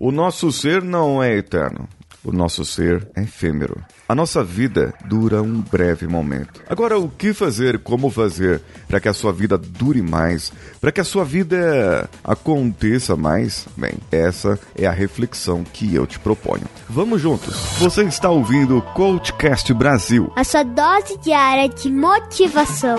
O nosso ser não é eterno. O nosso ser é efêmero. A nossa vida dura um breve momento. Agora, o que fazer, como fazer para que a sua vida dure mais, para que a sua vida aconteça mais? Bem, essa é a reflexão que eu te proponho. Vamos juntos. Você está ouvindo o Coachcast Brasil. A sua dose diária de motivação.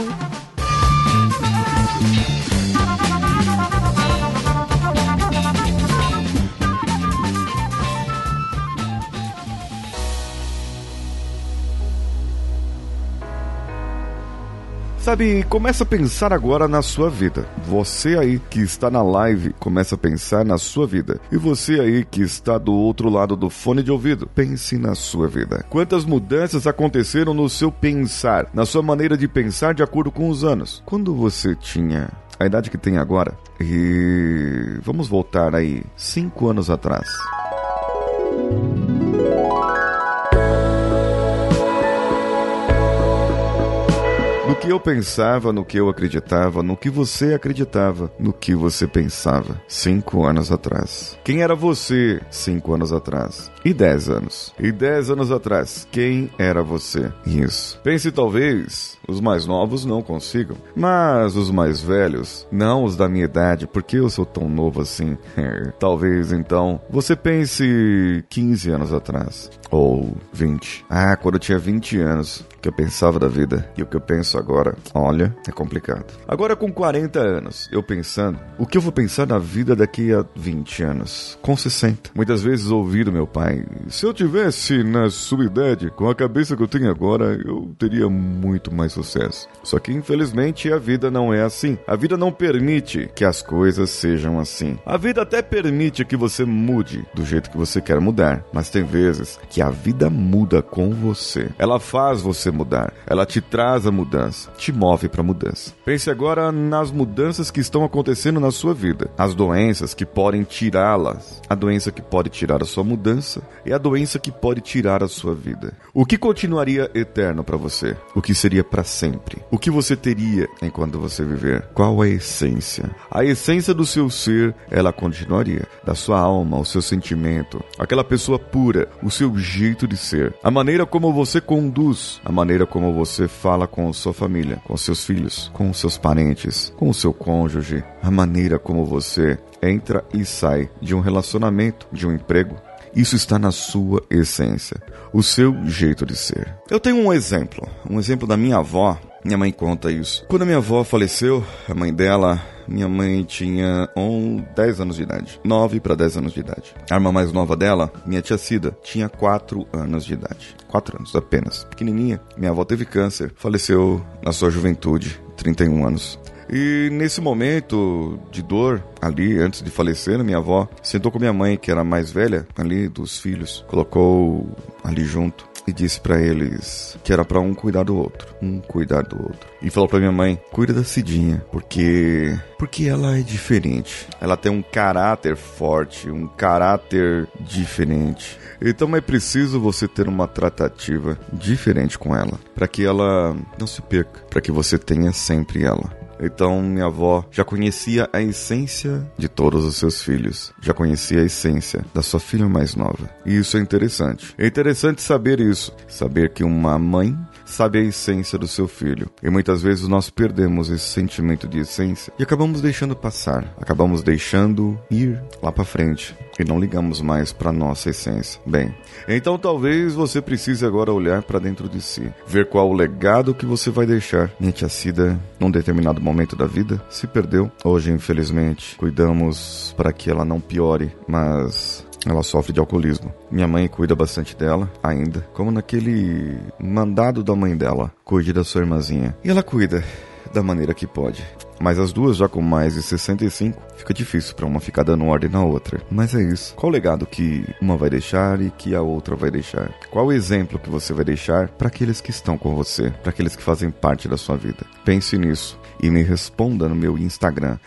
Sabe, começa a pensar agora na sua vida. Você aí que está na live, começa a pensar na sua vida. E você aí que está do outro lado do fone de ouvido, pense na sua vida. Quantas mudanças aconteceram no seu pensar, na sua maneira de pensar de acordo com os anos? Quando você tinha a idade que tem agora, e vamos voltar aí cinco anos atrás. Que eu pensava, no que eu acreditava, no que você acreditava, no que você pensava cinco anos atrás. Quem era você cinco anos atrás? E dez anos? E dez anos atrás, quem era você? Isso. Pense talvez os mais novos não consigam, mas os mais velhos, não os da minha idade, porque eu sou tão novo assim. talvez então você pense 15 anos atrás ou 20. Ah, quando eu tinha 20 anos, que eu pensava da vida e o que eu penso agora, olha, é complicado. Agora com 40 anos, eu pensando, o que eu vou pensar na vida daqui a 20 anos? Com 60. Muitas vezes ouvi do meu pai, se eu tivesse na sua idade, com a cabeça que eu tenho agora, eu teria muito mais sucesso. Só que infelizmente a vida não é assim. A vida não permite que as coisas sejam assim. A vida até permite que você mude do jeito que você quer mudar, mas tem vezes que a vida muda com você. Ela faz você mudar, ela te traz a mudança, te move para mudança. Pense agora nas mudanças que estão acontecendo na sua vida, as doenças que podem tirá-las, a doença que pode tirar a sua mudança e a doença que pode tirar a sua vida. O que continuaria eterno para você? O que seria para sempre? O que você teria enquanto você viver? Qual a essência? A essência do seu ser, ela continuaria, da sua alma, o seu sentimento, aquela pessoa pura, o seu jeito de ser, a maneira como você conduz, a maneira como você fala com sua família, com seus filhos, com seus parentes, com o seu cônjuge, a maneira como você entra e sai de um relacionamento, de um emprego, isso está na sua essência, o seu jeito de ser. Eu tenho um exemplo, um exemplo da minha avó. Minha mãe conta isso. Quando a minha avó faleceu, a mãe dela, minha mãe tinha um, 10 anos de idade. 9 para 10 anos de idade. A irmã mais nova dela, minha tia Cida, tinha 4 anos de idade. 4 anos apenas. Pequenininha. Minha avó teve câncer, faleceu na sua juventude, 31 anos. E nesse momento de dor, ali, antes de falecer, minha avó sentou com minha mãe, que era a mais velha ali dos filhos, colocou ali junto e disse para eles que era para um cuidar do outro, um cuidar do outro. E falou para minha mãe: "Cuida da Cidinha, porque porque ela é diferente. Ela tem um caráter forte, um caráter diferente. Então é preciso você ter uma tratativa diferente com ela, para que ela não se perca, para que você tenha sempre ela. Então minha avó já conhecia a essência de todos os seus filhos, já conhecia a essência da sua filha mais nova. E isso é interessante. É interessante saber isso, saber que uma mãe sabe a essência do seu filho. E muitas vezes nós perdemos esse sentimento de essência e acabamos deixando passar, acabamos deixando ir lá para frente e não ligamos mais para nossa essência. Bem, então talvez você precise agora olhar para dentro de si, ver qual o legado que você vai deixar. Minha tia Cida, num determinado momento da vida, se perdeu. Hoje, infelizmente, cuidamos para que ela não piore, mas ela sofre de alcoolismo. Minha mãe cuida bastante dela, ainda. Como naquele mandado da mãe dela. Cuide da sua irmãzinha. E ela cuida da maneira que pode. Mas as duas já com mais de 65, fica difícil para uma ficar dando ordem na outra. Mas é isso. Qual o legado que uma vai deixar e que a outra vai deixar? Qual o exemplo que você vai deixar para aqueles que estão com você, para aqueles que fazem parte da sua vida? Pense nisso e me responda no meu Instagram,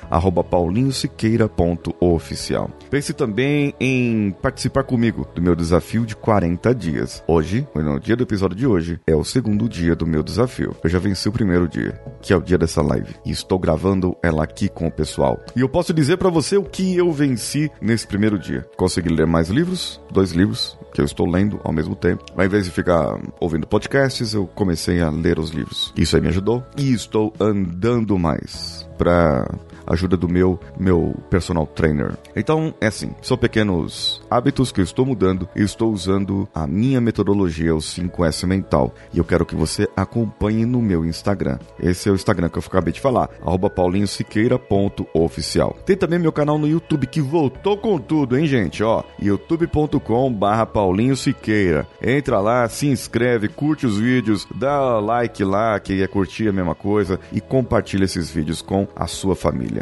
paulinhosiqueira.oficial. Pense também em participar comigo do meu desafio de 40 dias. Hoje, no dia do episódio de hoje, é o segundo dia do meu desafio. Eu já venci o primeiro dia, que é o dia dessa live, e estou gravando gravando ela aqui com o pessoal. E eu posso dizer para você o que eu venci nesse primeiro dia. Consegui ler mais livros, dois livros que eu estou lendo ao mesmo tempo. Ao invés de ficar ouvindo podcasts, eu comecei a ler os livros. Isso aí me ajudou e estou andando mais para ajuda do meu meu personal trainer. Então, é assim, são pequenos hábitos que eu estou mudando e estou usando a minha metodologia, o 5S mental. E eu quero que você acompanhe no meu Instagram. Esse é o Instagram que eu acabei de falar, paulinhosiqueira.oficial. Tem também meu canal no YouTube que voltou com tudo, hein, gente? Ó, youtube.com barra Paulinho Siqueira. Entra lá, se inscreve, curte os vídeos, dá like lá, que é curtir a mesma coisa, e compartilha esses vídeos com a sua família.